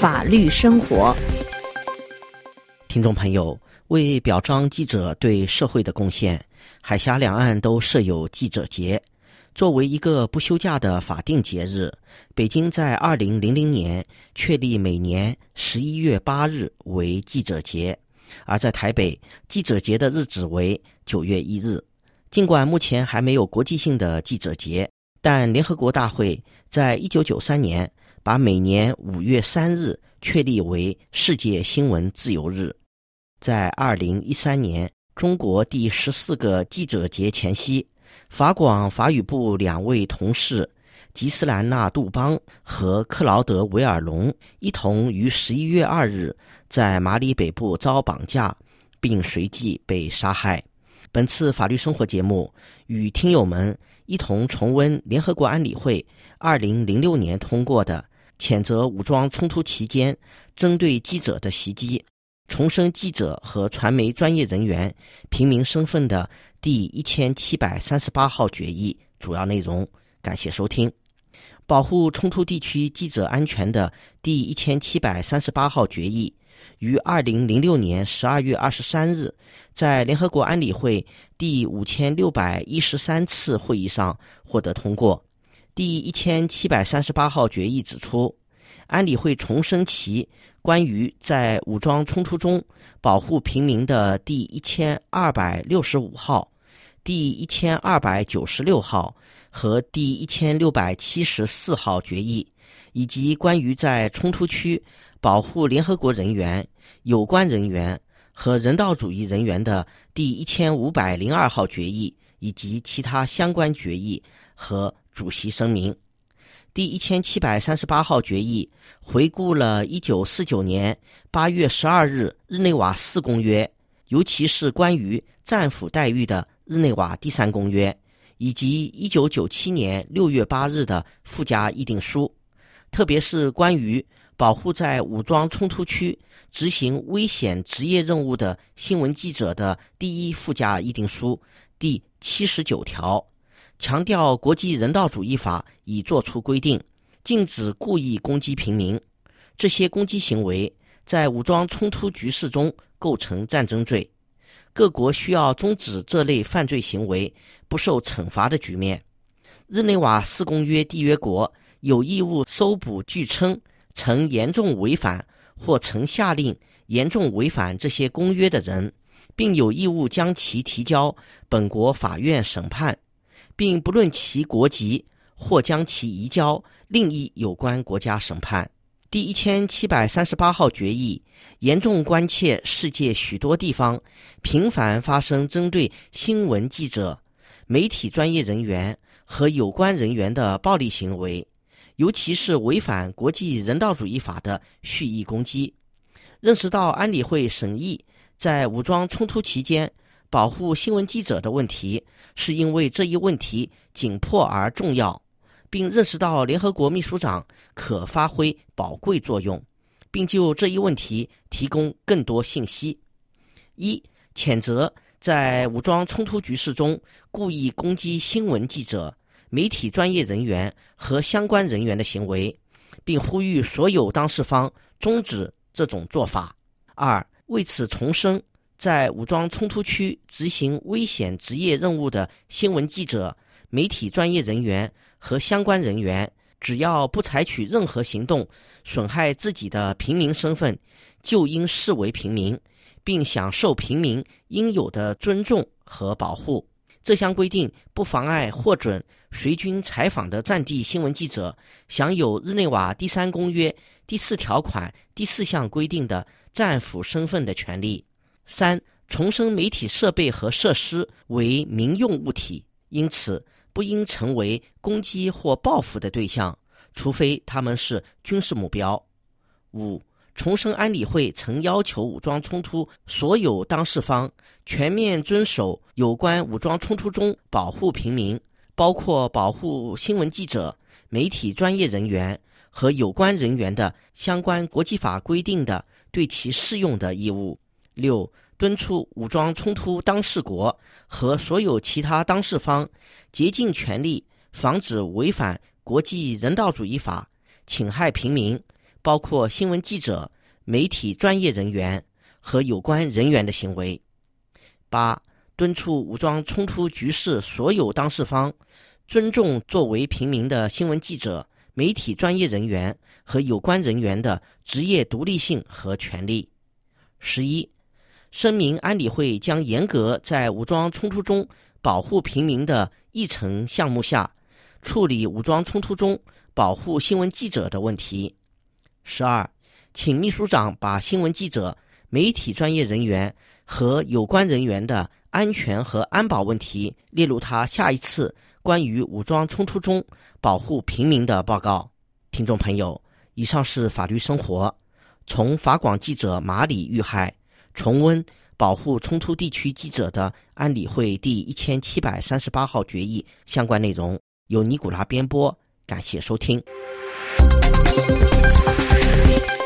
法律生活。听众朋友，为表彰记者对社会的贡献，海峡两岸都设有记者节。作为一个不休假的法定节日，北京在二零零零年确立每年十一月八日为记者节，而在台北，记者节的日子为九月一日。尽管目前还没有国际性的记者节，但联合国大会在一九九三年把每年五月三日确立为世界新闻自由日。在二零一三年中国第十四个记者节前夕。法广法语部两位同事吉斯兰纳·杜邦和克劳德·维尔龙一同于十一月二日在马里北部遭绑架，并随即被杀害。本次法律生活节目与听友们一同重温联合国安理会二零零六年通过的谴责武装冲突期间针对记者的袭击，重申记者和传媒专业人员平民身份的。第一千七百三十八号决议主要内容，感谢收听。保护冲突地区记者安全的第一千七百三十八号决议，于二零零六年十二月二十三日在联合国安理会第五千六百一十三次会议上获得通过。第一千七百三十八号决议指出，安理会重申其。关于在武装冲突中保护平民的第一千二百六十五号、第一千二百九十六号和第一千六百七十四号决议，以及关于在冲突区保护联合国人员、有关人员和人道主义人员的第一千五百零二号决议，以及其他相关决议和主席声明。第一千七百三十八号决议回顾了一九四九年八月十二日日内瓦四公约，尤其是关于战俘待遇的日内瓦第三公约，以及一九九七年六月八日的附加议定书，特别是关于保护在武装冲突区执行危险职业任务的新闻记者的第一附加议定书第七十九条。强调国际人道主义法已作出规定，禁止故意攻击平民。这些攻击行为在武装冲突局势中构成战争罪。各国需要终止这类犯罪行为不受惩罚的局面。日内瓦四公约缔约国有义务搜捕据称曾严重违反或曾下令严重违反这些公约的人，并有义务将其提交本国法院审判。并不论其国籍，或将其移交另一有关国家审判。第一千七百三十八号决议严重关切世界许多地方频繁发生针对新闻记者、媒体专业人员和有关人员的暴力行为，尤其是违反国际人道主义法的蓄意攻击。认识到安理会审议在武装冲突期间。保护新闻记者的问题，是因为这一问题紧迫而重要，并认识到联合国秘书长可发挥宝贵作用，并就这一问题提供更多信息。一、谴责在武装冲突局势中故意攻击新闻记者、媒体专业人员和相关人员的行为，并呼吁所有当事方终止这种做法。二、为此重申。在武装冲突区执行危险职业任务的新闻记者、媒体专业人员和相关人员，只要不采取任何行动损害自己的平民身份，就应视为平民，并享受平民应有的尊重和保护。这项规定不妨碍获准随军采访的战地新闻记者享有日内瓦第三公约第四条款第四项规定的战俘身份的权利。三、重申媒体设备和设施为民用物体，因此不应成为攻击或报复的对象，除非他们是军事目标。五、重申安理会曾要求武装冲突所有当事方全面遵守有关武装冲突中保护平民，包括保护新闻记者、媒体专业人员和有关人员的相关国际法规定的对其适用的义务。六、敦促武装冲突当事国和所有其他当事方竭尽全力防止违反国际人道主义法、侵害平民、包括新闻记者、媒体专业人员和有关人员的行为。八、敦促武装冲突局势所有当事方尊重作为平民的新闻记者、媒体专业人员和有关人员的职业独立性和权利。十一、声明安理会将严格在武装冲突中保护平民的议程项目下处理武装冲突中保护新闻记者的问题。十二，请秘书长把新闻记者、媒体专业人员和有关人员的安全和安保问题列入他下一次关于武装冲突中保护平民的报告。听众朋友，以上是法律生活，从法广记者马里遇害重温保护冲突地区记者的安理会第一千七百三十八号决议相关内容，由尼古拉编播，感谢收听。Music.